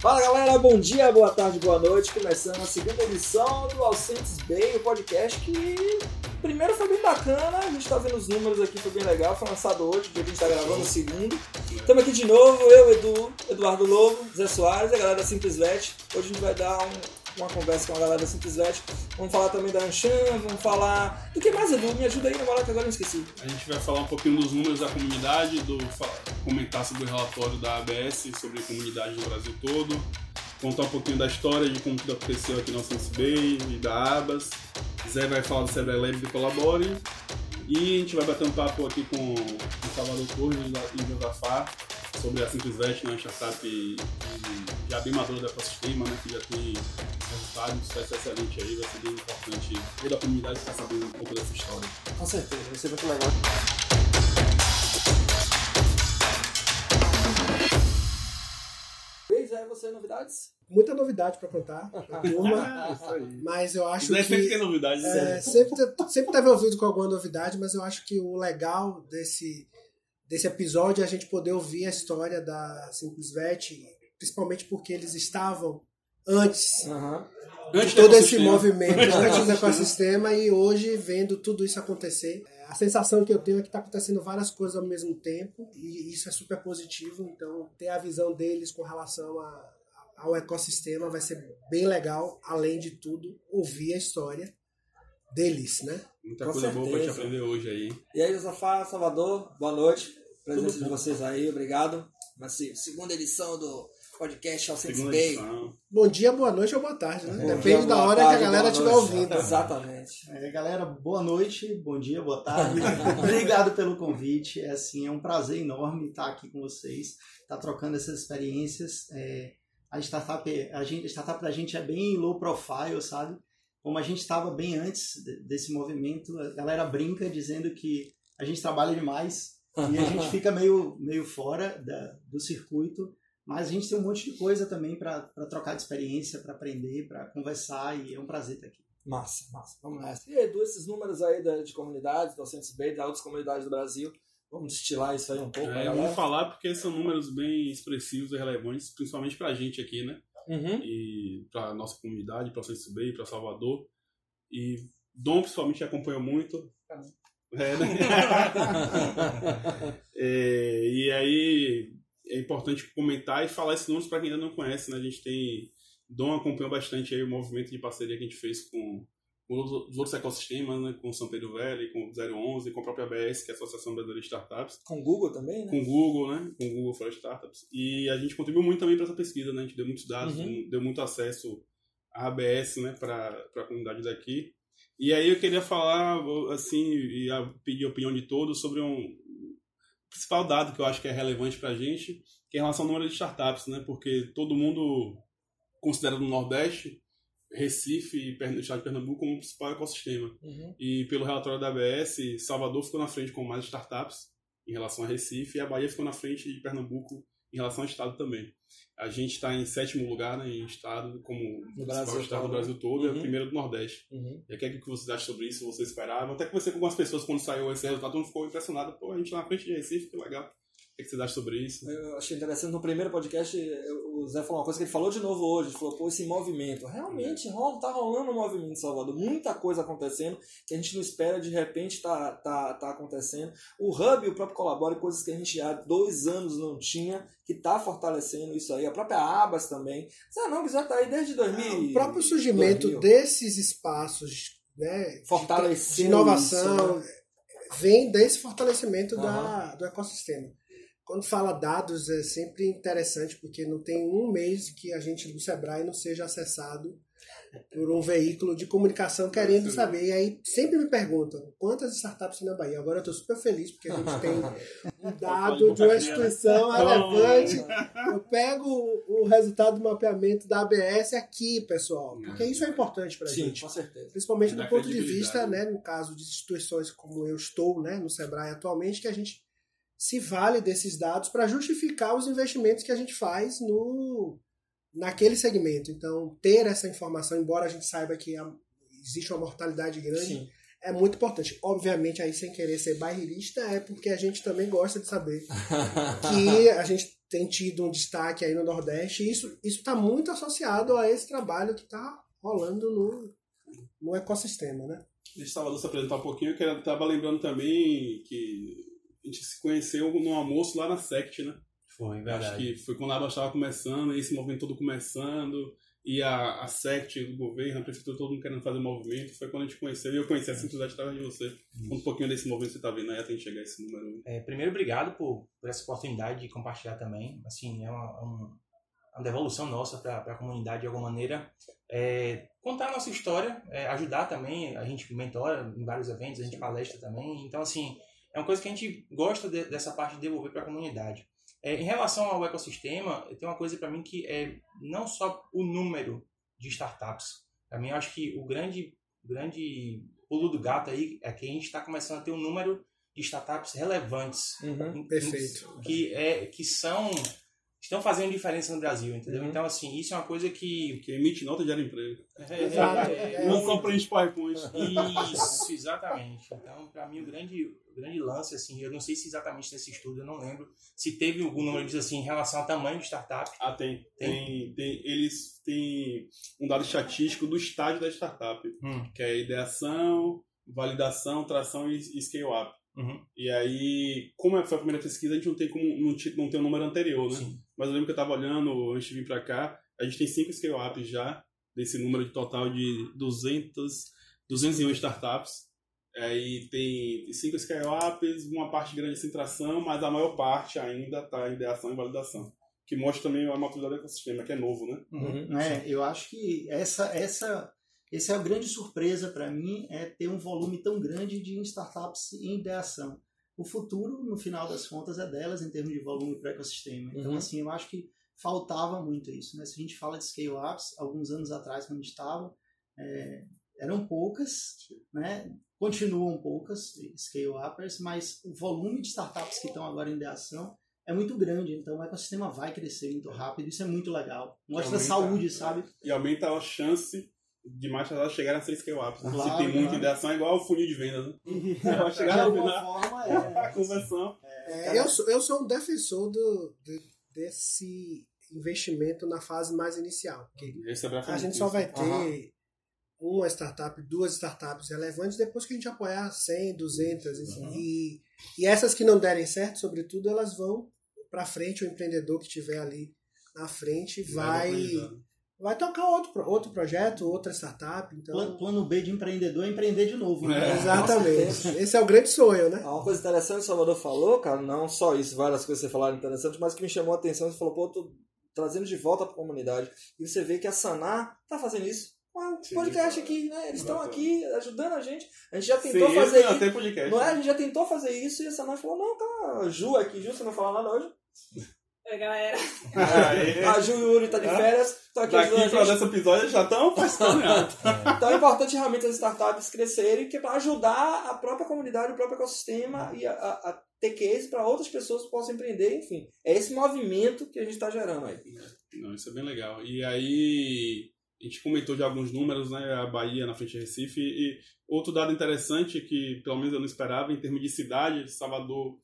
Fala galera, bom dia, boa tarde, boa noite. Começando a segunda edição do Alcentes Bay, o podcast que primeiro foi bem bacana, a gente tá vendo os números aqui, foi bem legal. Foi lançado hoje, dia que a gente tá gravando o segundo. Estamos aqui de novo, eu, Edu, Eduardo Lobo, Zé Soares e a galera da Simples Vet. Hoje a gente vai dar um, uma conversa com a galera da Simples Vet. Vamos falar também da Anchan, vamos falar. Do que mais, Edu? Me ajuda aí na moral que agora eu esqueci. A gente vai falar um pouquinho dos números da comunidade, do comentar sobre o relatório da ABS sobre a comunidade no Brasil todo, contar um pouquinho da história de como tudo aconteceu aqui no Sense Bay e da ABAS. Zé vai falar do Sebrae Lab do Colabore. E a gente vai bater um papo aqui com o Salvador Torres e o Josafá sobre a Simplesvet, né, startup já bem madura do ecossistema, né, que já tem resultados, sucesso excelente aí, vai ser bem importante toda a comunidade ficar sabendo um pouco dessa história. Com certeza, vai ser muito legal. Beijo, é você, novidades? Muita novidade para contar pra turma, mas eu acho Não é sempre que tem novidades, é, né? sempre sempre teve ouvido com alguma novidade, mas eu acho que o legal desse desse episódio a gente poder ouvir a história da Simplesvet, principalmente porque eles estavam antes Aham. Antes de do todo esse movimento, Antes do antes do ecossistema. e hoje vendo tudo isso acontecer. A sensação que eu tenho é que está acontecendo várias coisas ao mesmo tempo e isso é super positivo. Então, ter a visão deles com relação a- ao ecossistema vai ser bem legal. Além de tudo, ouvir a história deles, né? Muita Com coisa boa pra gente certeza. aprender hoje aí. E aí, Josafá, Salvador, boa noite. Presença de vocês aí, obrigado. Mas sim, segunda edição do podcast Segunda Bay. Bom dia, boa noite ou boa tarde, né? Bom Depende dia, da hora tarde, que a galera estiver ouvindo. Exatamente. É, galera, boa noite, bom dia, boa tarde. Obrigado pelo convite. É, assim, é um prazer enorme estar aqui com vocês, estar trocando essas experiências. É, a startup, a gente, a startup da gente é bem low profile, sabe? Como a gente estava bem antes de- desse movimento, a galera brinca dizendo que a gente trabalha demais e a gente fica meio, meio fora da, do circuito. Mas a gente tem um monte de coisa também para trocar de experiência, para aprender, para conversar e é um prazer estar aqui. Massa, massa. Vamos nessa. E Edu, esses números aí da- de comunidades, do Alcentes Bay, das outras comunidades do Brasil, vamos destilar isso aí um pouco É, galera? vamos falar porque são números bem expressivos e relevantes, principalmente pra gente aqui, né? Uhum. E pra nossa comunidade, pra Centro Bay, pra Salvador. E Dom, principalmente, acompanhou muito. É, né? É, e aí é importante comentar e falar esses números para quem ainda não conhece, né? A gente tem. Dom acompanhou bastante aí o movimento de parceria que a gente fez com, com os os outros ecossistemas, né? Com o São Pedro Velho, com o 011, com a própria ABS, que é a Associação Brasileira de Startups Com o Google também, né? com o Google, né? Com o Google for Startups. E a gente contribuiu muito também para essa pesquisa, né? A gente deu muitos dados, Uhum. deu muito acesso à ABS, né? Para a comunidade daqui. E aí eu queria falar, assim, e pedir a opinião de todos sobre um principal dado que eu acho que é relevante para a gente, que é em relação ao número de startups, né? Porque todo mundo considera no Nordeste Recife e o estado de Pernambuco como o principal ecossistema. Uhum. E pelo relatório da ABS, Salvador ficou na frente com mais startups em relação a Recife e a Bahia ficou na frente de Pernambuco em relação ao estado também. A gente está em sétimo lugar né, em estado, como o principal Brasil estado do Brasil todo, é Uhum. o primeiro do Nordeste. Uhum. E o que, é que vocês acham sobre isso? Vocês esperavam? Até conversei com algumas pessoas quando saiu esse resultado, mundo ficou impressionado. Pô, a gente tá na frente de Recife, que legal. O que, é vocês acham sobre isso? Eu achei interessante, no primeiro podcast, o Zé falou uma coisa que ele falou de novo hoje, ele falou, pô, esse movimento, realmente rola, tá rolando um movimento em Salvador, muita coisa acontecendo, que a gente não espera, de repente tá, tá, tá acontecendo. O Hub, o próprio Colabore, coisas que a gente há dois anos não tinha, que tá fortalecendo isso aí, a própria Abas também. Zé não, que já tá aí desde 2000. O próprio surgimento 2000. desses espaços né, de- inovação isso, né? vem desse fortalecimento da, Aham. do ecossistema. Quando fala dados é sempre interessante porque não tem um mês que a gente do Sebrae não seja acessado por um veículo de comunicação querendo saber. E aí sempre me perguntam quantas startups tem na Bahia. Agora eu estou super feliz porque a gente tem um dado de uma instituição relevante. Eu pego o resultado do mapeamento da ABS aqui, pessoal, porque isso é importante para a Sim, gente com certeza. principalmente Dá do ponto de vista, né, no caso de instituições como eu estou, né, no Sebrae atualmente, que a gente se vale desses dados para justificar os investimentos que a gente faz no naquele segmento. Então, ter essa informação, embora a gente saiba que a- existe uma mortalidade grande, Sim. é muito importante. Obviamente, aí sem querer ser bairrista, é porque a gente também gosta de saber que a gente tem tido um destaque aí no Nordeste. E isso está muito associado a esse trabalho que está rolando no, no ecossistema, né? Deixa o Salvador se apresentar um pouquinho, que eu estava lembrando também que a gente se conheceu no almoço lá na SECT, né? Foi, verdade. Acho que foi quando a Aba estava começando, esse movimento todo começando, e a, a SECT do governo, a prefeitura, todo mundo querendo fazer movimento. Foi quando a gente conheceu, e eu conheci a simplicidade através de você. Conta um pouquinho desse movimento que você está vendo aí até a gente chegar a esse número. É, primeiro, obrigado por, por essa oportunidade de compartilhar também. Assim, é uma, uma, uma devolução nossa para a comunidade de alguma maneira. É, contar a nossa história, é, ajudar também. A gente mentora em vários eventos, a gente palestra também. Então, assim, é uma coisa que a gente gosta de, dessa parte de devolver para a comunidade. É, em relação ao ecossistema, tem uma coisa para mim que é não só o número de startups. Para mim, eu acho que o grande, grande pulo do gato aí é que a gente está começando a ter um número de startups relevantes. Uhum, perfeito. Que, é, que são estão fazendo diferença no Brasil, entendeu? Uhum. Então, assim, isso é uma coisa que... Que emite nota de emprego. É, Exato. É, é, não só preenche PowerPoint. Isso, exatamente. Então, para mim, o grande, o grande lance, assim, eu não sei se exatamente nesse estudo, eu não lembro, se teve algum número, diz assim, em relação ao tamanho de startup. Ah, tem. Tem, tem, tem eles têm um dado estatístico do estágio da startup, hum. que é ideação, validação, tração e, e scale-up. Uhum. E aí, como foi a primeira pesquisa, a gente não tem como não, não tem um número anterior, né? Sim. Mas eu lembro que eu estava olhando antes de vir para cá, a gente tem cinco scale-ups já, desse número de total de 200, 201 startups. Aí tem cinco scale-ups, uma parte grande de tração, mas a maior parte ainda está em ideação e validação. Que mostra também a maturidade do ecossistema, que é novo, né? Uhum. É, eu acho que essa, essa essa é a grande surpresa para mim, é ter um volume tão grande de startups em ideação. O futuro, no final das contas, é delas em termos de volume para o ecossistema. Então, uhum. assim, eu acho que faltava muito isso. Né? Se a gente fala de scale-ups, alguns anos atrás, quando a gente estava, é, eram poucas, né? continuam poucas scale-uppers, mas o volume de startups que estão agora em ideação é muito grande, então o ecossistema vai crescer muito rápido, isso é muito legal. Mostra aumenta, saúde, sabe? E aumenta a chance de mais chegar chegarem a 6 scale-ups. Claro, Se tem muita claro. ideação, é igual o funil de vendas. Né? Vai chegar de alguma forma, é. a conversão. É, eu, sou, eu sou um defensor do, de, desse investimento na fase mais inicial. É a gente só vai ter uhum. uma startup, duas startups relevantes depois que a gente apoiar 100, 200. Uhum. E, e essas que não derem certo, sobretudo, elas vão para frente. O empreendedor que estiver ali na frente vai vai tocar outro, outro projeto, outra startup. Então... Plano, plano B de empreendedor é empreender de novo. Né? É. Exatamente. Esse é o grande sonho, né? Uma coisa interessante que o Salvador falou, cara, não só isso, várias coisas que você falaram interessantes, mas que me chamou a atenção, você falou, pô, tô trazendo de volta para a comunidade. E você vê que a Sanar tá fazendo isso. Um podcast aqui, né? Eles estão aqui ajudando a gente. A gente já tentou Sim, fazer isso. Podcast, não é? A gente já tentou fazer isso e a Sanar falou, não, tá, Ju aqui, Ju, você não fala nada hoje? Oi, galera. a Ju e o Yuri tá de férias. Tô aqui Daqui pra desse episódio já estão participando. então é importante realmente as startups crescerem, que é para ajudar a própria comunidade, o próprio ecossistema e a, a, a ter case para outras pessoas que possam empreender, enfim. É esse movimento que a gente está gerando aí. Não, isso é bem legal. E aí, a gente comentou de alguns números, né? A Bahia na frente de Recife. E outro dado interessante que, pelo menos eu não esperava, em termos de cidade, Salvador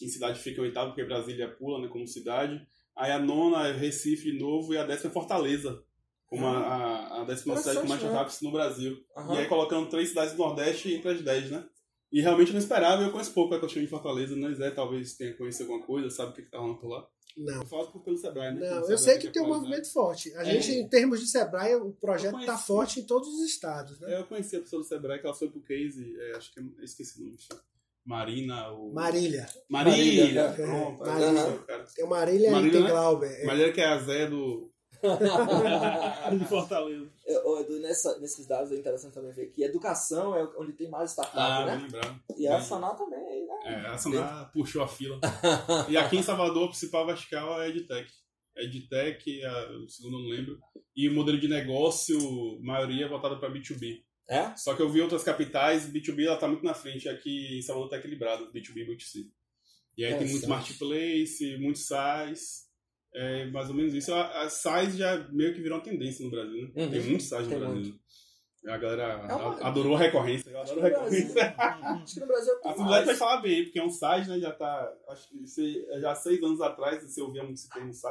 em cidade fica em oitavo, porque Brasília pula, né, como cidade. Aí a nona é Recife Novo e a décima é Fortaleza, como a, a, a décima cidade com mais startups né? no Brasil. Uhum. E aí colocando três cidades do Nordeste entre as dez, né? E realmente eu não esperava, eu conheço pouco a questão de Fortaleza, né? Zé talvez tenha conhecido alguma coisa, sabe o que, que tá rolando por lá. Não. Eu falo pelo Sebrae, né? Não, pelo eu sei que, que tem um movimento né? forte. A é. gente, em termos de Sebrae, o projeto está forte em todos os estados. Né? É, eu conheci a pessoa do Sebrae, que ela foi pro case, é, acho que é, esqueci o nome. Marina. O... Marília. Marília. Marília. Pronto, Marília. Tem Marília, Marília e tem Glauber. É. Marília que é a Zé do. de Fortaleza. Eu, nessa, nesses dados é interessante também ver que educação é onde tem mais startup, ah, né? Lembrado. E a Saná também, né? É, a Saná puxou a fila. e aqui em Salvador, o principal vertical é EdTech. EdTech, a, o segundo não lembro. E o modelo de negócio, maioria é voltado para B2B. É? Só que eu vi outras capitais, B2B ela tá muito na frente, aqui em Salvador tá equilibrado, B2B e B2C. E aí é, tem muito marketplace, muito SaaS, é mais ou menos isso. A, a SaaS já meio que virou uma tendência no Brasil, né? Uhum. Tem muito SaaS no Brasil. Muito. A galera É uma- adorou a recorrência. Eu adoro recorrência. Brasil, acho que no Brasil é A Fundac vai falar bem, porque é um site, né? Já tá. Acho que você, já há seis anos atrás você ouvia muito esse termo. Você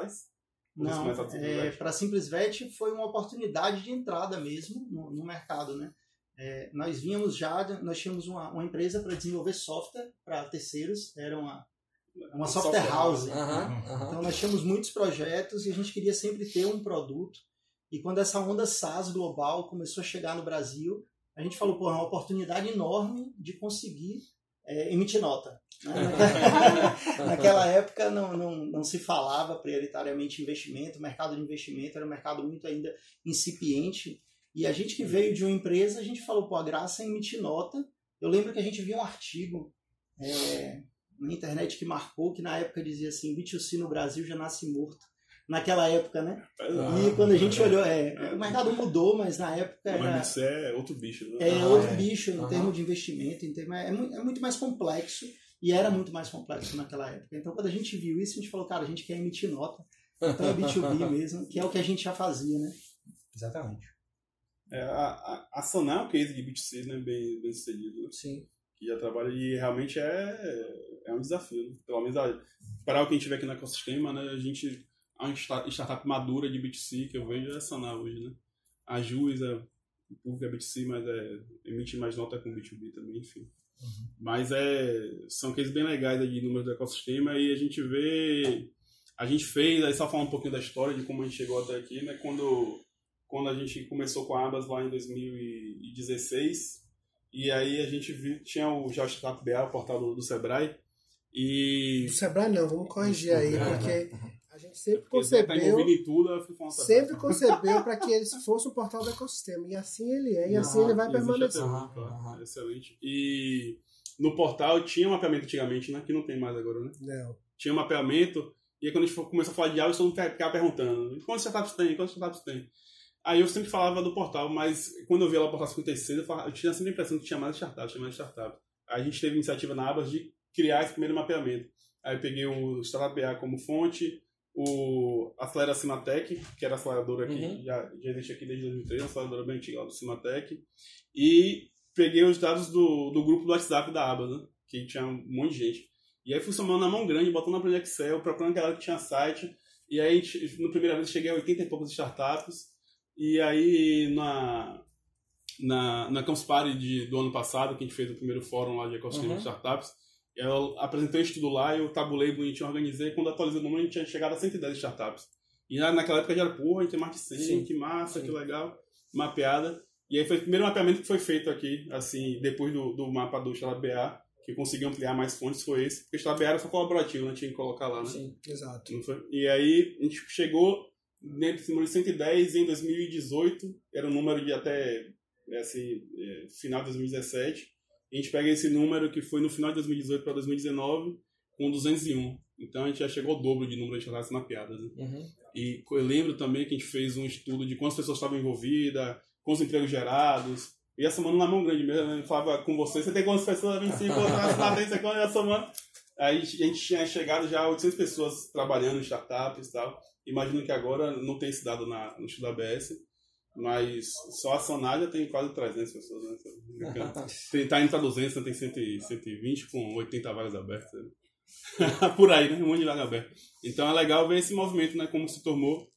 Não, a é, para Simples Vet foi uma oportunidade de entrada mesmo no, no mercado, né? É, nós vínhamos já, nós tínhamos uma, uma empresa para desenvolver software para terceiros, era uma, uma software house. Aham, aham. Então nós tínhamos muitos projetos e a gente queria sempre ter um produto. E quando essa onda SaaS global começou a chegar no Brasil, a gente falou, pô, é uma oportunidade enorme de conseguir é, emitir nota. né? Naquela época não, não, não se falava prioritariamente investimento, o mercado de investimento era um mercado muito ainda incipiente. E a gente que veio de uma empresa, a gente falou, pô, a graça é emitir nota. Eu lembro que a gente viu um artigo é, na internet que marcou, que na época dizia assim, B2C no Brasil já nasce morto. Naquela época, né? E quando a gente olhou, é, o mercado mudou, mas na época era, Mas isso é outro bicho, né? é Ah, outro é. bicho em Aham. termos de investimento, em termos, é, é muito mais complexo e era muito mais complexo naquela época. Então, quando a gente viu isso, a gente falou, cara, a gente quer emitir nota. Então é B2B mesmo, que é o que a gente já fazia, né? Exatamente. É, a, a, a Saná é um case de B2C, né? Bem, bem sucedido. Sim. que já trabalha e realmente é, é um desafio. né? Pelo menos a- para o que a gente vê aqui no ecossistema, né, a gente a startup madura de B2C que eu vejo é a Saná hoje, né? A Jus é o público é B2C, mas é, emite mais nota com B2B também, enfim. Mas é, são cases bem legais de números do ecossistema e a gente vê. A gente fez, aí só falar um pouquinho da história de como a gente chegou até aqui, né? Quando, quando a gente começou com a Abas lá em 2016, e aí a gente viu, tinha o o Startup BA, o portal do, do Sebrae, e. Do Sebrae não, vamos corrigir aí, porque a gente sempre Porque tá concebeu, envolvido em tudo, sempre concebeu para que ele fosse um portal do ecossistema. E assim ele é, e assim Aham, ele vai permanecer. Excelente. E no portal tinha um mapeamento antigamente, né? Que não tem mais agora, né? Não. Tinha um mapeamento, e aí quando a gente começou a falar de áudio, todo mundo ficava perguntando: quantos startups tem? Quantos startups tem? Aí eu sempre falava do portal, mas quando eu via lá o portal 56, eu, falava, eu tinha sempre a impressão que tinha mais startups, tinha mais startups. Aí a gente teve iniciativa na Abas de criar esse primeiro mapeamento. Aí eu peguei o Startup BA como fonte, o Acelera Cimatec, que era a aceleradora que Uhum. já, já existe aqui desde 2003, uma aceleradora bem antiga lá do Cimatec. E peguei os dados do, do grupo do WhatsApp da Abas, né? Que tinha um monte de gente. E aí fui somando na mão grande, botando na planilha Excel, procurando a galera que tinha site. E aí, a no primeira vez, cheguei a 80 e poucas startups. E aí, na, na, na Campus Party de, do ano passado, que a gente fez o primeiro fórum lá de ecossistema Uhum. de startups, eu apresentei o estudo lá, eu tabulei bonitinho, organizei. Quando atualizei o número, a gente tinha chegado a 110 startups. E naquela época já era, porra, a gente tem mais de 100, Sim. que massa, Sim. que legal. Mapeada. E aí foi o primeiro mapeamento que foi feito aqui, assim, depois do, do mapa do Startup BA, que conseguiu ampliar mais fontes, foi esse. Porque o BA era só colaborativo, né? Tinha que colocar lá, né? Sim. Exato. Não? E aí a gente chegou dentro desse número de 110 em 2018, era um número de até assim, é, final de 2017. E a gente pega esse número que foi no final de 2018 para 2019 com 201. Então a gente já chegou ao dobro de número de startups mapeadas. Né? Uhum. E eu lembro também que a gente fez um estudo de quantas pessoas estavam envolvidas, quantos empregos gerados. E essa semana na mão grande mesmo, né? eu falava com você, você tem quantas pessoas? 25, outras lá tem quantas essa semana. Aí a gente tinha chegado já a 800 pessoas trabalhando em startups e tal. Imagino que agora não tem esse dado na, no estudo ABS, mas só a Sonália tem quase 300 pessoas, né? Tem, tá indo pra 200, né? tem 100, 120 com 80 vagas abertas. né? Por aí, né? Um monte de vaga aberta. Então é legal ver esse movimento, né? Como se tornou,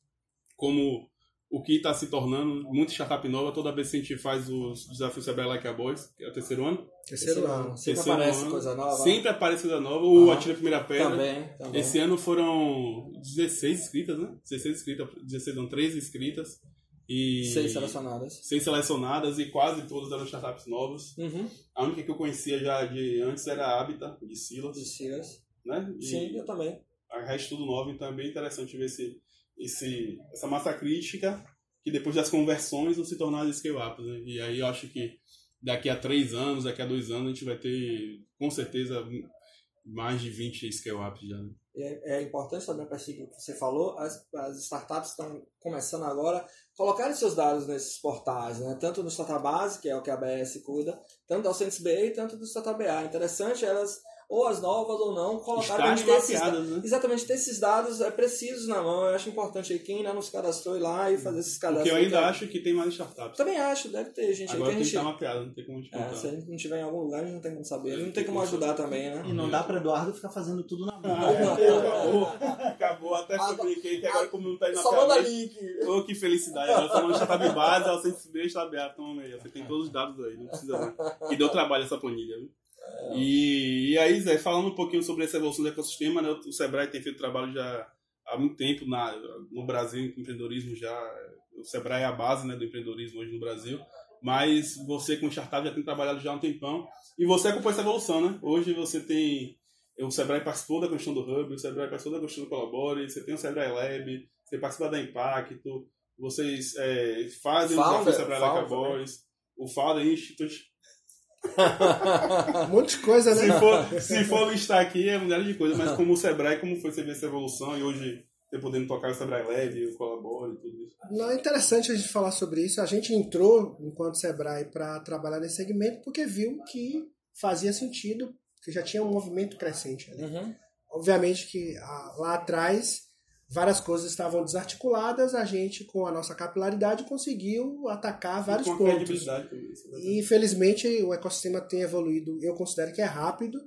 como o que está se tornando, muita startup nova. Toda vez que a gente faz os desafios Sebrae Like a Boys, que é o terceiro ano, Terceiro ano. Sempre terceiro aparece ano, coisa nova. sempre aparece coisa nova. O Aham. Atira a Primeira Pedra. Também, também. Esse ano foram 16 inscritas, né? 16 inscritas, 16 não, 13 inscritas. E Seis selecionadas. seis selecionadas e quase todas eram startups novas. Uhum. A única que eu conhecia já de antes era a Habita, de Silas, De Silas. né? E Sim, eu também. a resto tudo novo, então é bem interessante ver esse, esse, essa massa crítica que depois das conversões vão se tornar scale-ups. Né? E aí eu acho que daqui a três anos, daqui a dois anos, a gente vai ter com certeza mais de 20 scale-ups já. né? É, é importante também para seguir o que você falou, as, as startups estão começando agora colocarem seus dados nesses portais, né? tanto no Startup Base, que é o que a ABS cuida, tanto da Alcentes BA, tanto do Startup BA. Interessante elas ou as novas ou não, colocar pra gente ter esses né? Exatamente, ter esses dados é precisos na mão. Eu acho importante aí quem ainda não se cadastrou ir lá e fazer esses cadastros. Porque eu ainda acho que tem mais startups. Também acho, deve ter gente Agora tem que que a estar gente. mapeado, não tem como te É, se a gente não tiver em algum lugar, a gente não tem como saber. É, não tem como ajudar também, E né? não dá para Eduardo ficar fazendo tudo na mão. Acabou, acabou, até publiquei que agora como não tá indo Só manda link. Ô, que felicidade. Agora só não startup base, ela sempre se está aberta. Toma aí, você tem todos os dados aí, não precisa não. Que deu trabalho essa planilha, viu? E, e aí, Zé, falando um pouquinho sobre essa evolução do ecossistema, né, o Sebrae tem feito trabalho já há muito tempo na, no Brasil, em empreendedorismo já. O Sebrae é a base né, do empreendedorismo hoje no Brasil. Mas você, com startup, já tem trabalhado já há um tempão. E você acompanha essa evolução, né? Hoje você tem. O Sebrae participou da construção do Hub, o Sebrae participou da construção do Colabore, você tem o Sebrae Lab, você participa da Impacto, vocês é, fazem o desafio Sebrae Founder, né? O Founder Institute. Um monte de coisa, Se né? for, se for listar aqui, é milhares de coisas, mas como o Sebrae, como foi você ver essa evolução e hoje você podendo tocar o Sebrae Lab, o Colabore e tudo isso. Não é interessante a gente falar sobre isso. A gente entrou, enquanto Sebrae, para trabalhar nesse segmento porque viu que fazia sentido, que já tinha um movimento crescente ali. Uhum. Obviamente que ah, lá atrás várias coisas estavam desarticuladas, a gente, com a nossa capilaridade, conseguiu atacar vários E pontos. também. é. E infelizmente o ecossistema tem evoluído, eu considero que é rápido,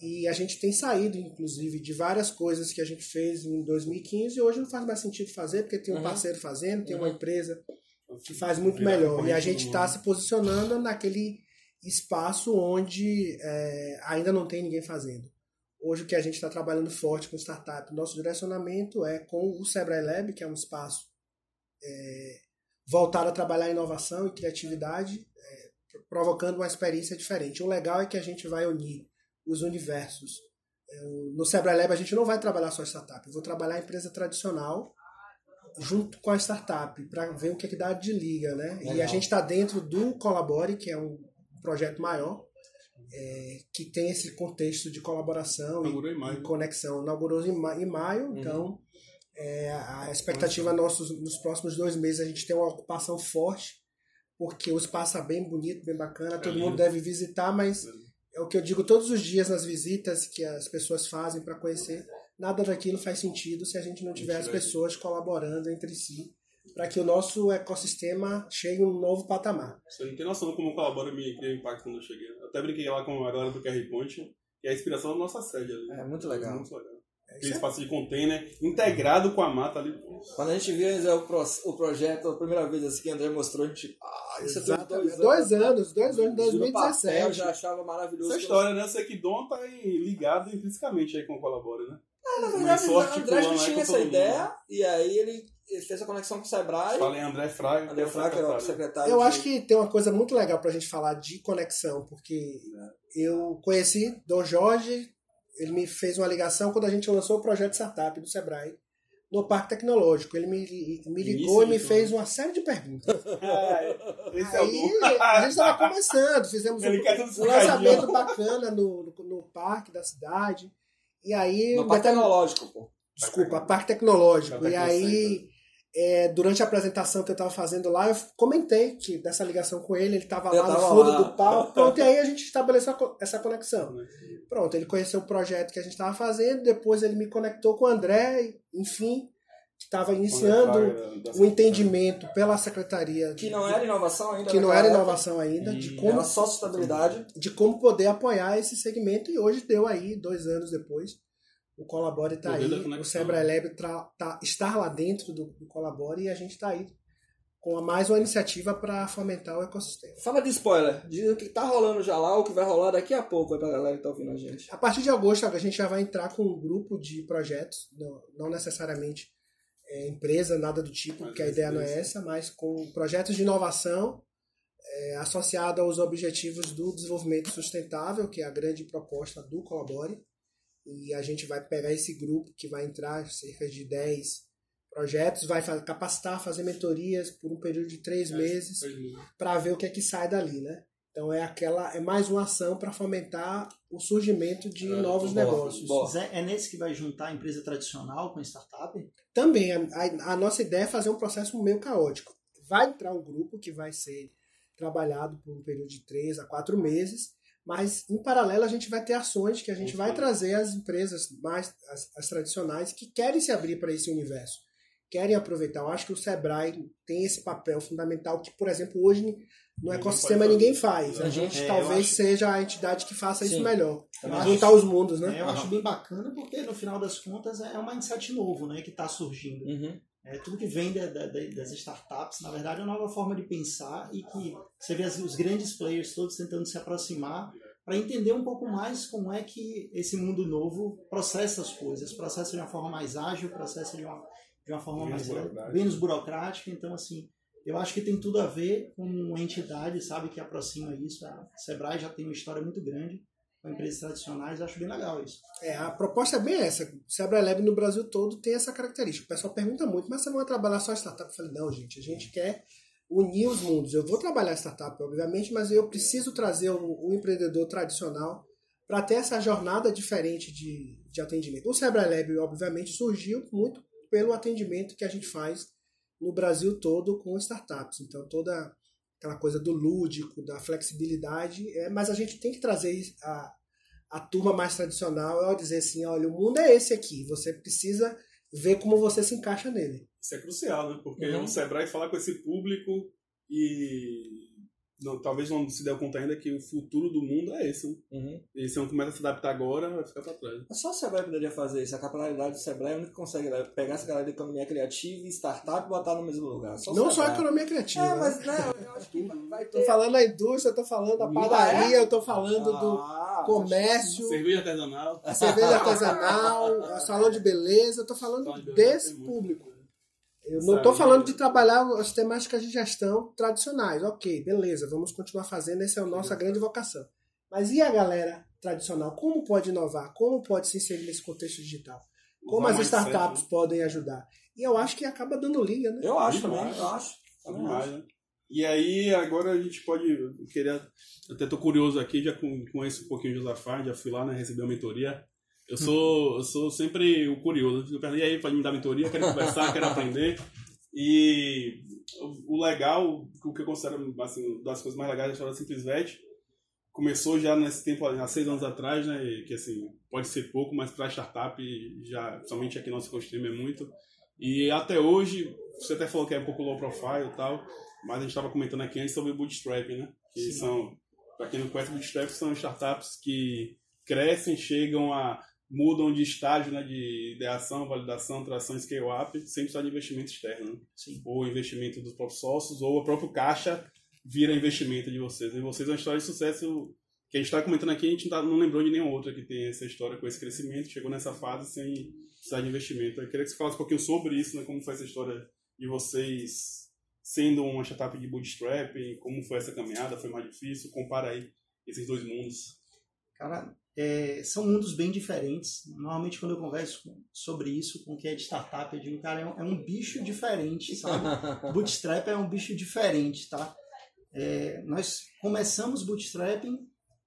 e a gente tem saído, inclusive, de várias coisas que a gente fez em 2015 e hoje não faz mais sentido fazer, porque tem um Uhum. parceiro fazendo, tem uma Uhum. empresa que faz muito Virar melhor. E a gente está se posicionando naquele espaço onde é, ainda não tem ninguém fazendo. Hoje o que a gente está trabalhando forte com startup, nosso direcionamento é com o Sebrae Lab, que é um espaço é, voltado a trabalhar inovação e criatividade, é, provocando uma experiência diferente. O legal é que a gente vai unir os universos. É, No Sebrae Lab a gente não vai trabalhar só startup, eu vou trabalhar a empresa tradicional junto com a startup para ver o que, é que dá de liga, né? E a gente está dentro do Colabore, que é um projeto maior, é, que tem esse contexto de colaboração e, e conexão. Inaugurou em, ma- em maio, Uhum. então é, a expectativa nossa nos próximos dois meses a gente tem uma ocupação forte, porque o espaço é bem bonito, bem bacana, todo lindo. mundo deve visitar, mas é o que eu digo todos os dias nas visitas que as pessoas fazem para conhecer. Nada daquilo faz sentido se a gente não tiver as pessoas colaborando entre si para que o nosso ecossistema chegue a um novo patamar. Você não tem noção de como o Colabora me criou impacto quando eu cheguei. Eu até brinquei lá com a galera do QR Point, que é a inspiração da nossa sede ali. É muito legal. Muito legal. Aquele espaço de container integrado com a mata ali. Quando a gente viu Zé, o, pro- o projeto a primeira vez assim que o André mostrou, a gente. Ah, isso é. Dois anos, dois anos, No papel, 2017. já achava maravilhoso. Essa história, né? Eu sei que Dom tá aí ligado intrinsecamente aí com o Colabora, né? Ah, na verdade, o André já tinha essa mundo. ideia, e aí ele, ele fez a conexão com o Sebrae. Falei André Fraga. André Fraga é o secretário. Eu de- acho que tem uma coisa muito legal pra gente falar de conexão, porque eu conheci Dom Jorge, ele me fez uma ligação quando a gente lançou o projeto Startup do Sebrae no Parque Tecnológico. Ele me, me ligou e me Início, fez uma série de perguntas. Esse é o Aí Dom. a gente estava conversando, fizemos um, Ele tudo um lançamento bacana no, no, no parque da cidade. E aí. No parque tecnológico, pô. Desculpa, Parque Tecnológico. E aí, é, durante a apresentação que eu estava fazendo lá, eu comentei que dessa ligação com ele, ele estava lá no fundo lá. do palco. Pronto, e aí a gente estabeleceu essa conexão. Pronto, ele conheceu o projeto que a gente estava fazendo, depois ele me conectou com o André, enfim, estava iniciando o entendimento pela secretaria. Que não era inovação ainda. que não era época. inovação ainda, de como, Era só sustentabilidade. de como poder apoiar esse segmento e hoje deu aí, dois anos depois, o Colabore está aí, o Sebrae Lab tá, está lá dentro do, do Colabore e a gente está aí com mais uma iniciativa para fomentar o ecossistema. Fala de spoiler. Diz o que tá rolando já lá, o que vai rolar daqui a pouco aí pra galera que tá ouvindo a gente. A partir de agosto a gente já vai entrar com um grupo de projetos, não necessariamente é, empresa, nada do tipo, Mas porque a ideia não é essa, mas com projetos de inovação é, associado aos objetivos do desenvolvimento sustentável, que é a grande proposta do Colabore. E a gente vai pegar esse grupo que vai entrar cerca de 10 projetos, vai capacitar, fazer mentorias por um período de três meses para ver o que é que sai dali, né? Então é aquela é mais uma ação para fomentar o surgimento de É, novos boa, negócios. boa. Zé, é nesse que vai juntar a empresa tradicional com a startup? Também a, a- a nossa ideia é fazer um processo meio caótico. Vai entrar um grupo que vai ser trabalhado por um período de três a quatro meses, Mas, em paralelo, a gente vai ter ações que a gente vai trazer as empresas mais as, as tradicionais que querem se abrir para esse universo, querem aproveitar. Eu acho que o Sebrae tem esse papel fundamental que, por exemplo, hoje no Ninguém ecossistema ninguém faz. A gente É, talvez acho- seja a entidade que faça isso Sim. melhor. Também Pra juntar os mundos, né? É, eu acho bem bacana porque no final das contas é um mindset novo né, que está surgindo. Uhum. É, tudo que vem da- da- da- das startups, na verdade, é uma nova forma de pensar e que você vê as- os grandes players todos tentando se aproximar para entender um pouco mais como é que esse mundo novo processa as coisas, processa de uma forma mais ágil, processa de uma, de uma forma Menos mais burocrática. menos burocrática. Então, assim, eu acho que tem tudo a ver com uma entidade, sabe, que aproxima isso. A Sebrae já tem uma história muito grande com empresas tradicionais, acho bem legal isso. É, a proposta é bem essa. O Sebrae Lab no Brasil todo tem essa característica. O pessoal pergunta muito, mas você não vai trabalhar só startup? Eu falei, não, gente, a gente quer unir os mundos. Eu vou trabalhar startup, obviamente, mas eu preciso trazer o, o empreendedor tradicional para ter essa jornada diferente de, de atendimento. O Sebrae Lab, obviamente, surgiu muito pelo atendimento que a gente faz no Brasil todo com startups. Então, toda aquela coisa do lúdico, da flexibilidade, é, mas a gente tem que trazer a, a turma mais tradicional é dizer assim, olha, o mundo é esse aqui, você precisa ver como você se encaixa nele. Isso é crucial, né? Porque Uhum. o Sebrae falar com esse público e não, talvez não se deu conta ainda que o futuro do mundo é esse, né? Uhum. E se não começa a se adaptar agora, vai ficar pra trás. Mas Só o Sebrae poderia fazer isso. A capilaridade do Sebrae é o único que consegue né, pegar essa galera de economia criativa e startup e botar no mesmo lugar. Só Não só a economia criativa. É, né? mas né, eu acho que vai Tô ter. falando da indústria, eu tô falando da Ah, padaria, eu tô falando do Ah, comércio, Cerveja artesanal. a cerveja artesanal, a salão de beleza, eu tô falando de beleza desse público. Eu não estou falando de trabalhar as temáticas de gestão tradicionais. Ok, beleza, vamos continuar fazendo, essa é a nossa grande vocação. Mas e a galera tradicional? Como pode inovar? Como pode se inserir nesse contexto digital? Como as startups né? podem ajudar? E eu acho que acaba dando liga, né? Eu acho também, Demais. eu acho. Também Demais, acho. né? E aí, agora a gente pode. eu Queria, até tô curioso aqui, já com- conheço um pouquinho o Josafá, já fui lá, né? Recebi uma mentoria. Eu sou, eu sou sempre o curioso. E aí, pode me dar mentoria? Quero conversar, quero aprender. E o, legal, o que eu considero assim, das coisas mais legais da história da Simplesvet, começou já nesse tempo, há seis anos atrás, né? Que assim, pode ser pouco, mas para startup, já, somente aqui no nosso ecossistema é muito. E até hoje, você até falou que é um pouco low profile e tal, mas a gente estava comentando aqui antes sobre o bootstrapping, né? Que são, para quem não conhece, bootstrap são startups que crescem, chegam a mudam de estágio, né, de ideação, validação, tração, scale-up, sem precisar de investimento externo, né? Sim. ou investimento dos próprios sócios, ou o próprio caixa vira investimento de vocês. E vocês é uma história de sucesso que a gente está comentando aqui, a gente tá- não lembrou de nenhuma outra que tem essa história com esse crescimento, chegou nessa fase sem precisar de investimento. Eu queria que você falasse um pouquinho sobre isso, né, como foi essa história de vocês sendo uma startup de bootstrap, e como foi essa caminhada, foi mais difícil, compara aí esses dois mundos. Cara, é, são mundos bem diferentes. Normalmente, quando eu converso com- sobre isso com quem é de startup, eu digo, cara, é um, é um bicho diferente, sabe? Bootstrap é um bicho diferente, tá? É, nós começamos bootstrapping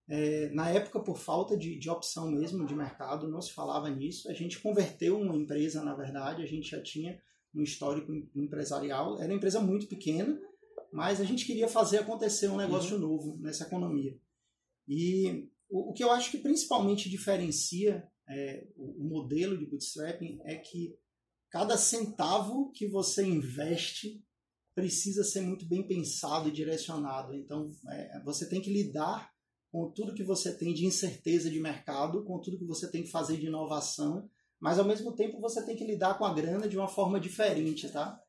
é, na época por falta de, de opção mesmo de mercado, não se falava nisso. A gente converteu uma empresa, na verdade, a gente já tinha um histórico em- empresarial. Era uma empresa muito pequena, mas a gente queria fazer acontecer um negócio novo nessa economia. E o, o que eu acho que principalmente diferencia é, o, modelo de bootstrapping é que cada centavo que você investe precisa ser muito bem pensado e direcionado. Então, é, você tem que lidar com tudo que você tem de incerteza de mercado, com tudo que você tem que fazer de inovação, mas ao mesmo tempo você tem que lidar com a grana de uma forma diferente, tá?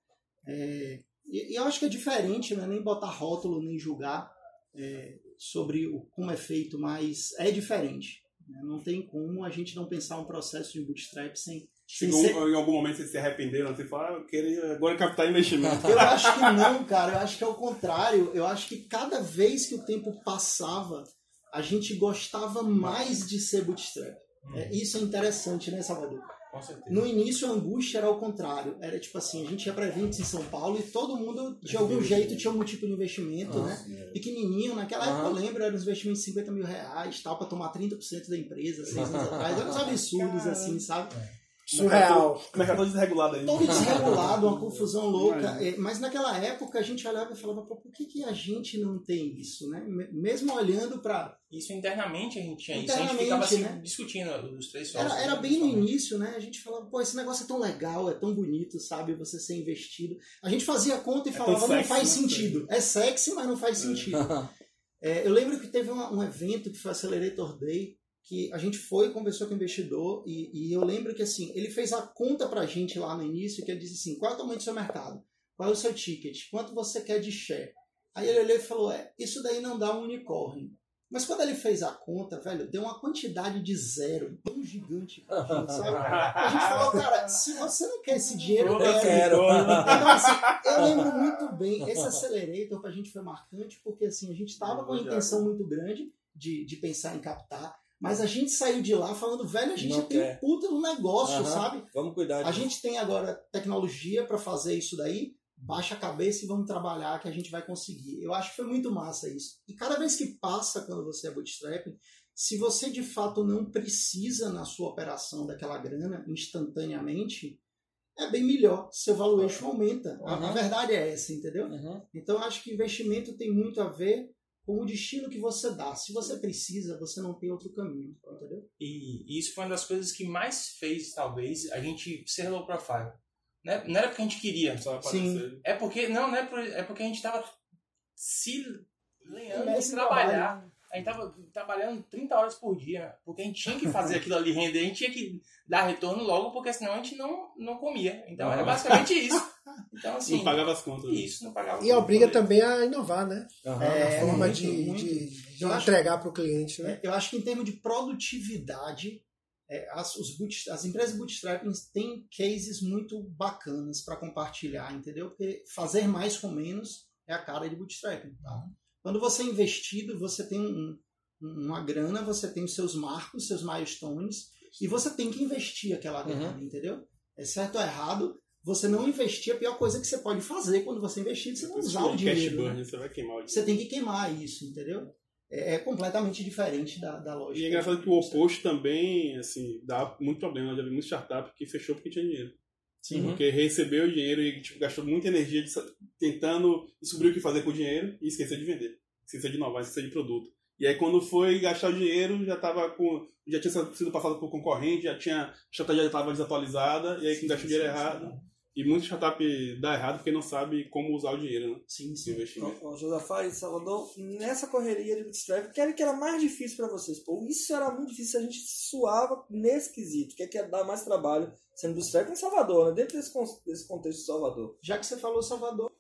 É, e, eu acho que é diferente, não é nem botar rótulo, nem julgar é, sobre o, como é feito, mas é diferente. né? Não tem como a gente não pensar um processo de bootstrap sem, sem ser, em algum momento vocês se arrependeram, você fala, ah, eu queria agora captar investimento. Eu acho que não, cara. Eu acho que é o contrário. Eu acho que cada vez que o tempo passava, a gente gostava mais de ser bootstrap. É, isso é interessante, né, Salvador? Com certeza. No início, a angústia era o contrário. Era tipo assim, a gente ia para eventos em São Paulo e todo mundo, de algum jeito, tinha algum tipo de investimento, né? Pequenininho. Naquela época, eu lembro, eram uns investimentos de 50 mil reais, tal, para tomar 30% da empresa, seis anos atrás. Eram uns absurdos, assim, sabe? Surreal. O mercado desregulado ainda. todo desregulado, uma confusão louca. É, Mas naquela época a gente olhava e falava, Pô, por que, que a gente não tem isso, né? Me- Mesmo olhando para Isso internamente a gente tinha isso. A gente Internamente, ficava assim, né? discutindo os três sócios. Era, era bem no início, né? A gente falava, pô, esse negócio é tão legal, é tão bonito, sabe? Você ser investido. A gente fazia a conta e É falava, não sexy, faz né? sentido. É sexy, mas não faz sentido. É, eu lembro que teve uma- um evento que foi o Accelerator Day, que a gente foi, conversou com o investidor, e, e eu lembro que assim, ele fez a conta pra gente lá no início, que ele disse assim, qual é o tamanho do seu mercado? Qual é o seu ticket? Quanto você quer de share? Aí ele olhou e falou, é, isso daí não dá um unicórnio. Mas quando ele fez a conta, velho, deu uma quantidade de zero tão gigante sabe? A gente falou, cara, se você não quer esse dinheiro, eu quero. Então, assim, eu lembro muito bem, esse Accelerator pra gente foi marcante, porque assim, a gente estava com uma intenção muito grande de, de pensar em captar, mas a gente saiu de lá falando, velho, a gente Não tem quer. um puta no negócio, Aham. sabe? Vamos cuidar A disso. gente tem agora tecnologia para fazer isso daí, baixa a cabeça e vamos trabalhar que a gente vai conseguir. Eu acho que foi muito massa isso. E cada vez que passa quando você é bootstrapping, se você de fato não precisa na sua operação daquela grana instantaneamente, é bem melhor. Seu valuation aumenta. A- A Uhum. verdade é essa, entendeu? Uhum. Então eu acho que investimento tem muito a ver com o destino que você dá. Se você precisa, você não tem outro caminho, entendeu? E isso foi uma das coisas que mais fez, talvez, a gente ser low profile. Né? Não era porque a gente queria. Só Sim. É porque, não, não é, por- é porque a gente tava se lenhando em trabalhar. trabalho. A gente tava trabalhando 30 horas por dia, porque a gente tinha que fazer aquilo ali render, a gente tinha que dar retorno logo, porque senão a gente não, não comia. Então era basicamente isso. Então, assim, Não pagava as contas. isso, não pagava. E obriga também a inovar, né? Aham. É, a forma muito, de, muito. de, de entregar para o cliente, né? É, eu acho que em termos de produtividade, é, as, os boot- as empresas bootstrapping têm cases muito bacanas para compartilhar, entendeu? Porque fazer mais com menos é a cara de bootstrapping. Tá? Quando você é investido, você tem um- um- uma grana, você tem os seus marcos, seus milestones, e você tem que investir aquela grana, entendeu? É certo ou errado, você não investir, a pior coisa que você pode fazer quando você investir, é você não usar o dinheiro. né? burn, você vai queimar o dinheiro. Você tem que queimar isso, entendeu? É, é completamente diferente da, da lógica. E é engraçado que o oposto também, assim, dá muito problema. Eu já vi muita startup que fechou porque tinha dinheiro. Sim. Porque recebeu o dinheiro e tipo, gastou muita energia de tentando descobrir o que fazer com o dinheiro e esqueceu de vender. Esqueceu de inovar, esqueceu de produto. E aí quando foi gastar o dinheiro, já tava com. Já tinha sido passado por concorrente, já tinha. A estratégia já estava desatualizada, e aí gastou o dinheiro errado. E muita startup dá errado porque não sabe como usar o dinheiro, né? Sim, sim. investimento. Ô, Josafá e Salvador, nessa correria de bootstrap, o que era que era mais difícil pra vocês? Pô, isso era muito difícil, a gente suava nesse quesito. O que é que ia dar mais trabalho sendo bootstrap em Salvador, né? Dentro desse, desse contexto de Salvador. Já que você falou Salvador,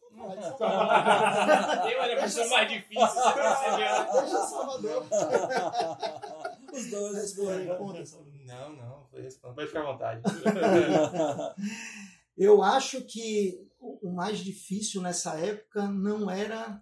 Eu era a pessoa mais difícil, você percebeu? deixa Salvador. Os dois respondem. Não, não, foi responder. Pode ficar à vontade. Eu acho que o mais difícil nessa época não era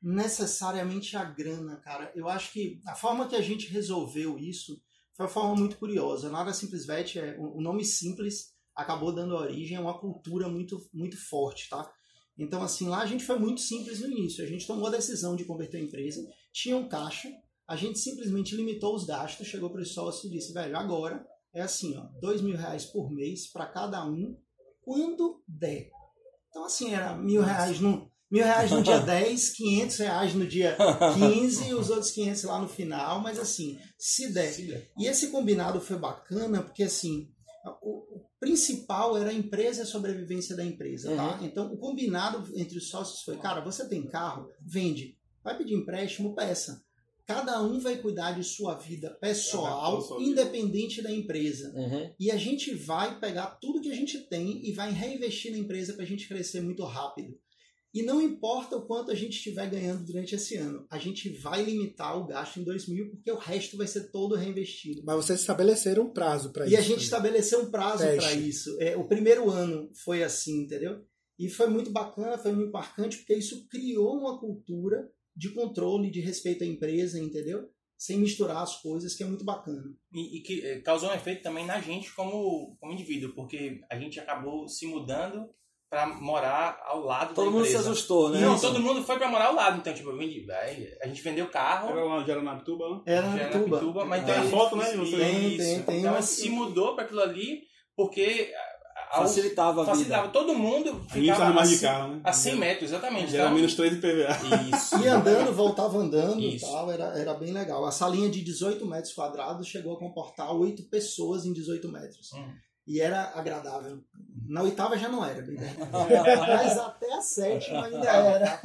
necessariamente a grana, cara. Eu acho que a forma que a gente resolveu isso foi uma forma muito curiosa. Nada Simples Vet, é, o o nome simples acabou dando origem a uma cultura muito, muito forte, tá? Então, assim, lá a gente foi muito simples no início. A gente tomou a decisão de converter a empresa, tinha um caixa, a gente simplesmente limitou os gastos, chegou para o sócio e disse, velho, agora é assim, ó, dois mil reais por mês para cada um, quando der. Então, assim, era mil reais no, mil reais no dia 10, 500 reais no dia 15 e os outros 500 lá no final, mas assim, se der. E esse combinado foi bacana porque, assim, o, principal era a empresa e a sobrevivência da empresa, tá? Então, o combinado entre os sócios foi, cara, você tem carro? Vende. Vai pedir empréstimo? Peça. Cada um vai cuidar de sua vida pessoal, vida. independente da empresa. Uhum. E a gente vai pegar tudo que a gente tem e vai reinvestir na empresa para a gente crescer muito rápido. E não importa o quanto a gente estiver ganhando durante esse ano, a gente vai limitar o gasto em 2000 porque o resto vai ser todo reinvestido. Mas vocês estabeleceram um prazo para isso. E a gente né? estabeleceu um prazo para isso. É, o primeiro ano foi assim, entendeu? E foi muito bacana, foi muito marcante, porque isso criou uma cultura de controle, de respeito à empresa, entendeu? Sem misturar as coisas, que é muito bacana. E, e que eh, causou um efeito também na gente como, como indivíduo, porque a gente acabou se mudando para morar ao lado Todo da mundo se empresa. assustou, né? Não, todo mundo foi para morar ao lado. Então, tipo, eu vendi, aí, a gente vendeu o carro, Era lá, já era na Pituba, né? Era na Pituba. Mas Tem então a foto, né? Tem, isso. tem, tem então, uma- se mudou para aquilo ali porque a- a- Facilitava a vida. facilitava. Todo mundo A ficava tava mais de assim- carro, né? a 100 metros, exatamente. Gera Então, menos 3 de PVA. Isso. E andando, voltava andando e Isso. tal, era, era bem legal. A salinha de 18 metros quadrados chegou a comportar 8 pessoas em 18 metros. Hum. E era agradável. Na oitava já não era, bem verdade. Mas até a sétima ainda era.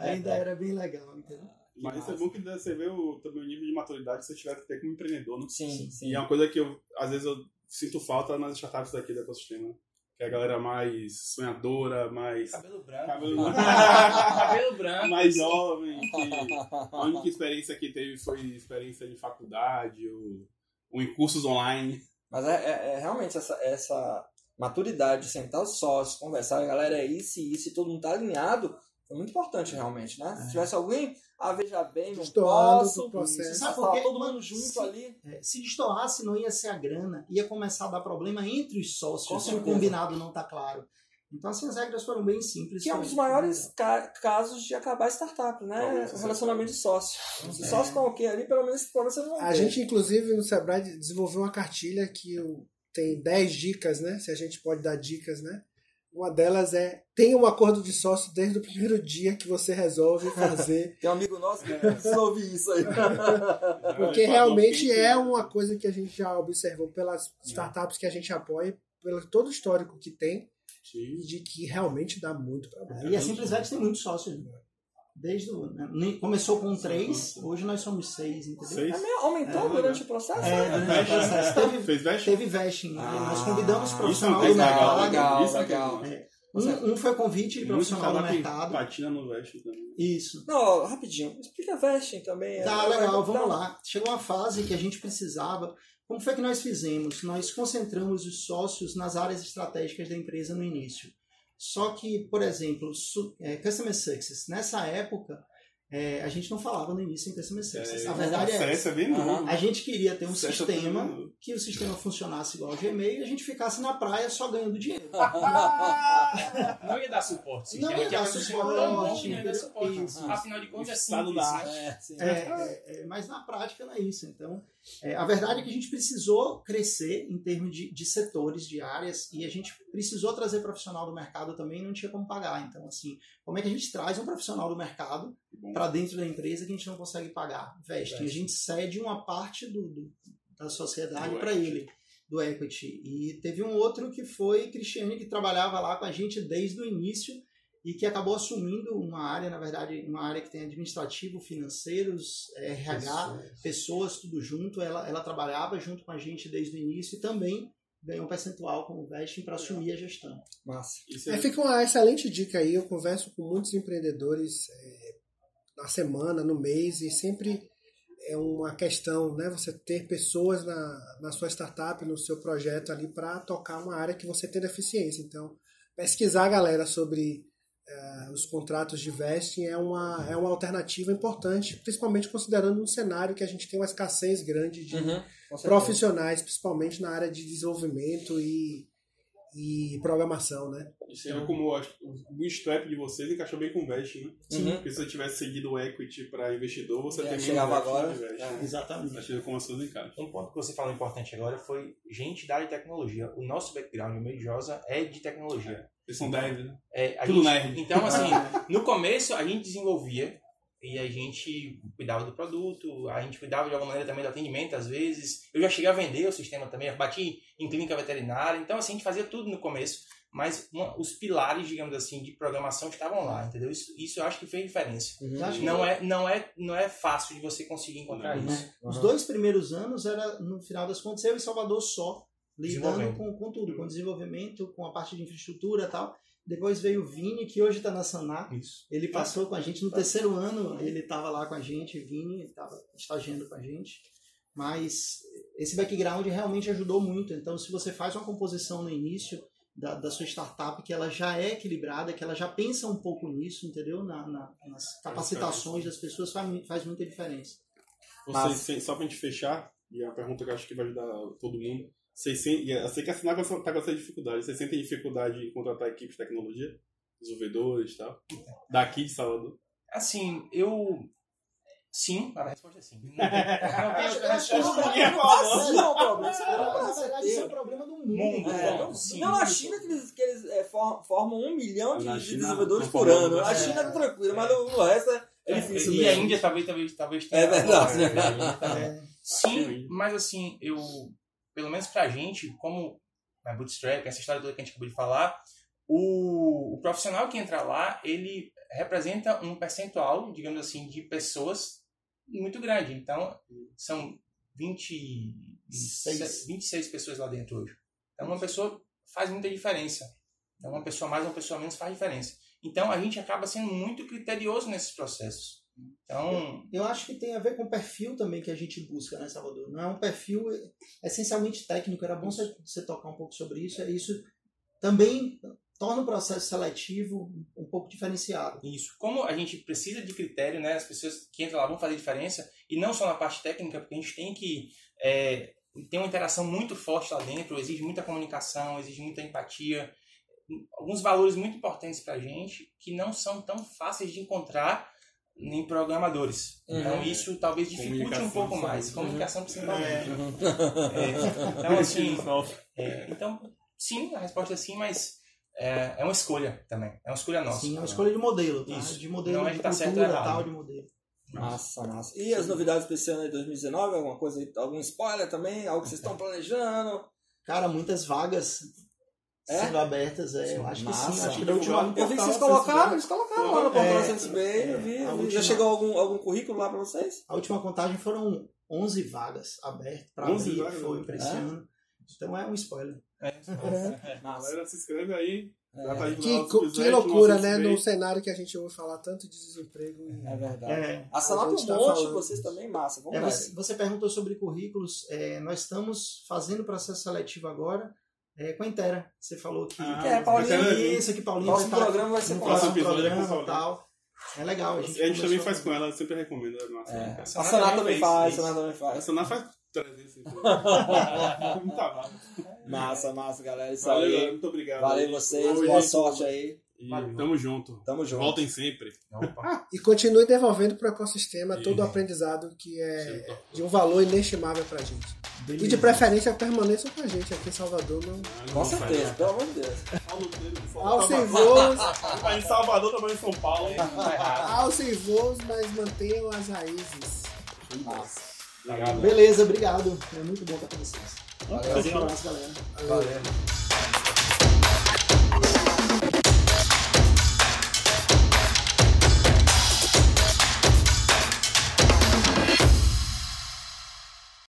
ainda era bem legal, entendeu? Mas isso é bom que você vê o, também o nível de maturidade que você tiver que ter como empreendedor, né? Sim, sim. E é uma coisa que eu, às vezes, eu sinto falta nas startups daqui do ecossistema. Que é a galera mais sonhadora, mais. Cabelo branco. Cabelo... Cabelo branco. mais jovem. Que a única experiência que teve foi experiência de faculdade ou, ou em cursos online. Mas é, é- é realmente essa, essa maturidade, sentar os sócios, conversar, galera, é isso e isso, e todo mundo tá alinhado, foi muito importante realmente, né? Se tivesse alguém, ah, veja bem, não posso, do processo. Sabe por quê? todo mundo junto Se- ali. É, se destoasse, não ia ser a grana, ia começar a dar problema entre os Com sócios se o combinado não tá claro. Então, assim, as regras foram bem simples. Que é um dos maiores ca- casos de acabar startup, né? O relacionamento de sócio. Se É. sócios estão ok ali, pelo menos esse problema você não vai A gente, inclusive, no Sebrae desenvolveu uma cartilha que tem 10 dicas, né? Se a gente pode dar dicas, né? Uma delas é tenha um acordo de sócio desde o primeiro dia que você resolve fazer. Tem um amigo nosso que ouvir isso aí. Porque realmente é uma coisa que a gente já observou pelas startups que a gente apoia, pelo todo o histórico que tem, Sim. e de que realmente dá muito trabalho. E a Simplicidade tem muitos sócios. né? Desde o, né? Começou com três, hoje nós somos seis, entendeu? Seis? É Aumentou É, durante o processo? É, né? durante o processo. Teve, Fez veste? teve vesting. né? Ah, nós convidamos Isso é profissional uma do legal, mercado. legal, Isso é legal. legal. É. Um, um foi convite de profissional do mercado. Patina no veste também. Isso. Não, rapidinho. Explica vesting também. Tá, É, legal, é, vamos lá. Chegou uma fase que a gente precisava. Como foi que nós fizemos? Nós concentramos os sócios nas áreas estratégicas da empresa no início. Só que, por exemplo, su- é, Customer Success, nessa época, é, a gente não falava no início em Customer Success. a verdade é essa. É novo. A gente queria ter um é sistema bem que o sistema funcionasse igual ao Gmail e a gente ficasse na praia só ganhando dinheiro. Não ia dar suporte. Não sistema ia dar é suporte, não ia dar suporte. Afinal de contas, é Estado simples. da arte. né? É, sim. É, é, é, mas na prática não é isso. Então, é, a verdade é que a gente precisou crescer em termos de, de setores, de áreas, e a gente precisou trazer profissional do mercado também e não tinha como pagar. Então, assim, como é que a gente traz um profissional do mercado para dentro da empresa que a gente não consegue pagar? Vesting. A gente cede uma parte do, do- da sociedade para ele, do equity. E teve um outro que foi Cristiane, que trabalhava lá com a gente desde o início e que acabou assumindo uma área, na verdade, uma área que tem administrativo, financeiros, RH, pessoas, tudo junto. Ela, ela trabalhava junto com a gente desde o início e também ganhou um percentual como vesting para assumir a gestão. Massa. É, é, fica uma excelente dica aí. Eu converso com muitos empreendedores é, na semana, no mês, e sempre é uma questão, né? Você ter pessoas na, na sua startup, no seu projeto ali para tocar uma área que você tem deficiência. Então, pesquisar, galera, sobre eh, os contratos de vesting é uma, é uma alternativa importante, principalmente considerando um cenário que a gente tem uma escassez grande de Uhum, profissionais, principalmente na área de desenvolvimento e, e programação, né? Vê como acho o bootstrap de vocês encaixou bem com o Vest, né? Uhum. Porque se você tivesse seguido o equity para investidor, você É, menos chegava agora, é. Exatamente. Como as coisas encaixam. Um ponto que você falou importante agora foi gente da área de tecnologia. O nosso background, o meio de Josa, é de tecnologia. Eles são devs, né? É, Tudo gente- nerd. Então, assim, no começo a gente desenvolvia e a gente cuidava do produto, a gente cuidava de alguma maneira também do atendimento, às vezes. Eu já cheguei a vender o sistema também, eu bati em clínica veterinária, então, assim, a gente fazia tudo no começo, mas uma- os pilares, digamos assim, de programação estavam lá, entendeu? Isso, isso eu acho que fez diferença. Uhum. Não é, não, é, não é fácil de você conseguir encontrar Uhum. isso. Os Uhum. dois primeiros anos era, no final das contas, eu e Salvador só, lidando com, com tudo, com desenvolvimento, com a parte de infraestrutura e tal. Depois veio o Vini, que hoje está na Sanar. Isso. Ele passou com a gente no terceiro ano, ele estava lá com a gente, Vini estava estagiando com a gente. Mas esse background realmente ajudou muito. Então, se você faz uma composição no início da, da sua startup que ela já é equilibrada, que ela já pensa um pouco nisso, entendeu? Na, na- nas capacitações das pessoas, faz, faz muita diferença. Vocês, Massa. sem- só pra gente fechar, e é uma pergunta que eu acho que vai ajudar todo mundo. Vocês sentem, e eu sei que assinar tá com essa dificuldade. Vocês sentem dificuldade em contratar equipes de tecnologia? Desenvolvedores e tal? Daqui de Salvador? Assim, eu Sim, a resposta é sim. Não. O é um problema. Isso é um Na problema verdade, isso é um inteiro. problema do mundo. Mundo, né? É, Não, não, sim. não, a China que eles, que eles é, for- formam um milhão de, de desenvolvedores por ano. A. China tá tranquila, mas no resto é, é difícil e mesmo. a Índia talvez, talvez, talvez tenha. É verdade. É, a. É, Sim, mas assim, eu, pelo menos pra gente, como a Bootstrap, essa história toda que a gente acabou de falar, o, o profissional que entra lá, ele representa um percentual, digamos assim, de pessoas muito grande. Então, são 26, Seis. 26 pessoas lá dentro hoje. Então, uma pessoa faz muita diferença. Então, uma pessoa mais, uma pessoa menos faz diferença. Então, a gente acaba sendo muito criterioso nesses processos. Então, Eu acho que tem a ver com o perfil também que a gente busca, né, Salvador? Não é um perfil essencialmente técnico, era bom você, você tocar um pouco sobre isso. É isso também torna o processo seletivo um pouco diferenciado. Isso. Como a gente precisa de critério, né? As pessoas que entram lá vão fazer diferença, e não só na parte técnica, porque a gente tem que é, ter uma interação muito forte lá dentro, exige muita comunicação, exige muita empatia, alguns valores muito importantes pra gente que não são tão fáceis de encontrar em programadores. Então Uhum. isso talvez dificulte um pouco mais. Comunicação principalmente. É. É, então, assim, é, então, sim, a resposta é sim, mas é, é uma escolha também. É uma escolha nossa. Sim, é uma escolha de modelo, tá? Isso. De modelo Não é de que tá certo ou cultura, errado. tal, de modelo. Massa, massa. E as novidades para esse ano de 2019? Alguma coisa aí? Algum spoiler também? Algo que vocês estão planejando? Cara, muitas vagas É? sendo abertas, é, eu acho que sim. Massa. Acho que da última Eu vi que vocês colocaram, eles colocaram lá no É, Conference Sense Bay, eu vi, a eu vi. última- Já chegou algum, algum currículo lá para vocês? A última contagem foram 11 vagas abertas para 11 abrir, vagas? foi para esse É? ano. Então é um spoiler. Massa. Galera, se inscreve aí. Tá É, aí Que, que site, loucura, né? No cenário que a gente ouve falar tanto de desemprego. e- é verdade. É, A Sanap gente um tá monte, falando vocês também, massa. Vamos É, você, você perguntou sobre currículos. é, nós estamos fazendo o processo seletivo agora é, com a Intera. Você falou que. Ah, Que é, Paulinho. Isso, que Paulinho Próximo vai estar programa vai ser com próximo ela. Episódio é com programa e Paulinho. tal. É legal. A A gente, gente, também faz com ela, sempre recomendo. É massa. É. A A Sanap também faz, a. Sanap também A faz. Sana faz 300. Muita vaga. Massa, massa, galera. Isso Valeu, galera. aí. Muito obrigado. Valeu vocês, Valeu, boa gente. sorte aí. E Valeu. tamo junto. Tamo junto. Voltem sempre. E continue devolvendo para o ecossistema todo o aprendizado que é Sim. de um valor inestimável para gente. E de preferência permaneçam com a gente aqui em Salvador. Não... Com certeza, pelo amor de Deus. Alcem voos, Tá em Salvador, também em São Paulo. Tá errado. alcem voos, mas mantenham as raízes. Massa. Obrigado. Beleza, obrigado. É muito bom estar com vocês. Valeu. Um abraço, galera. Valeu.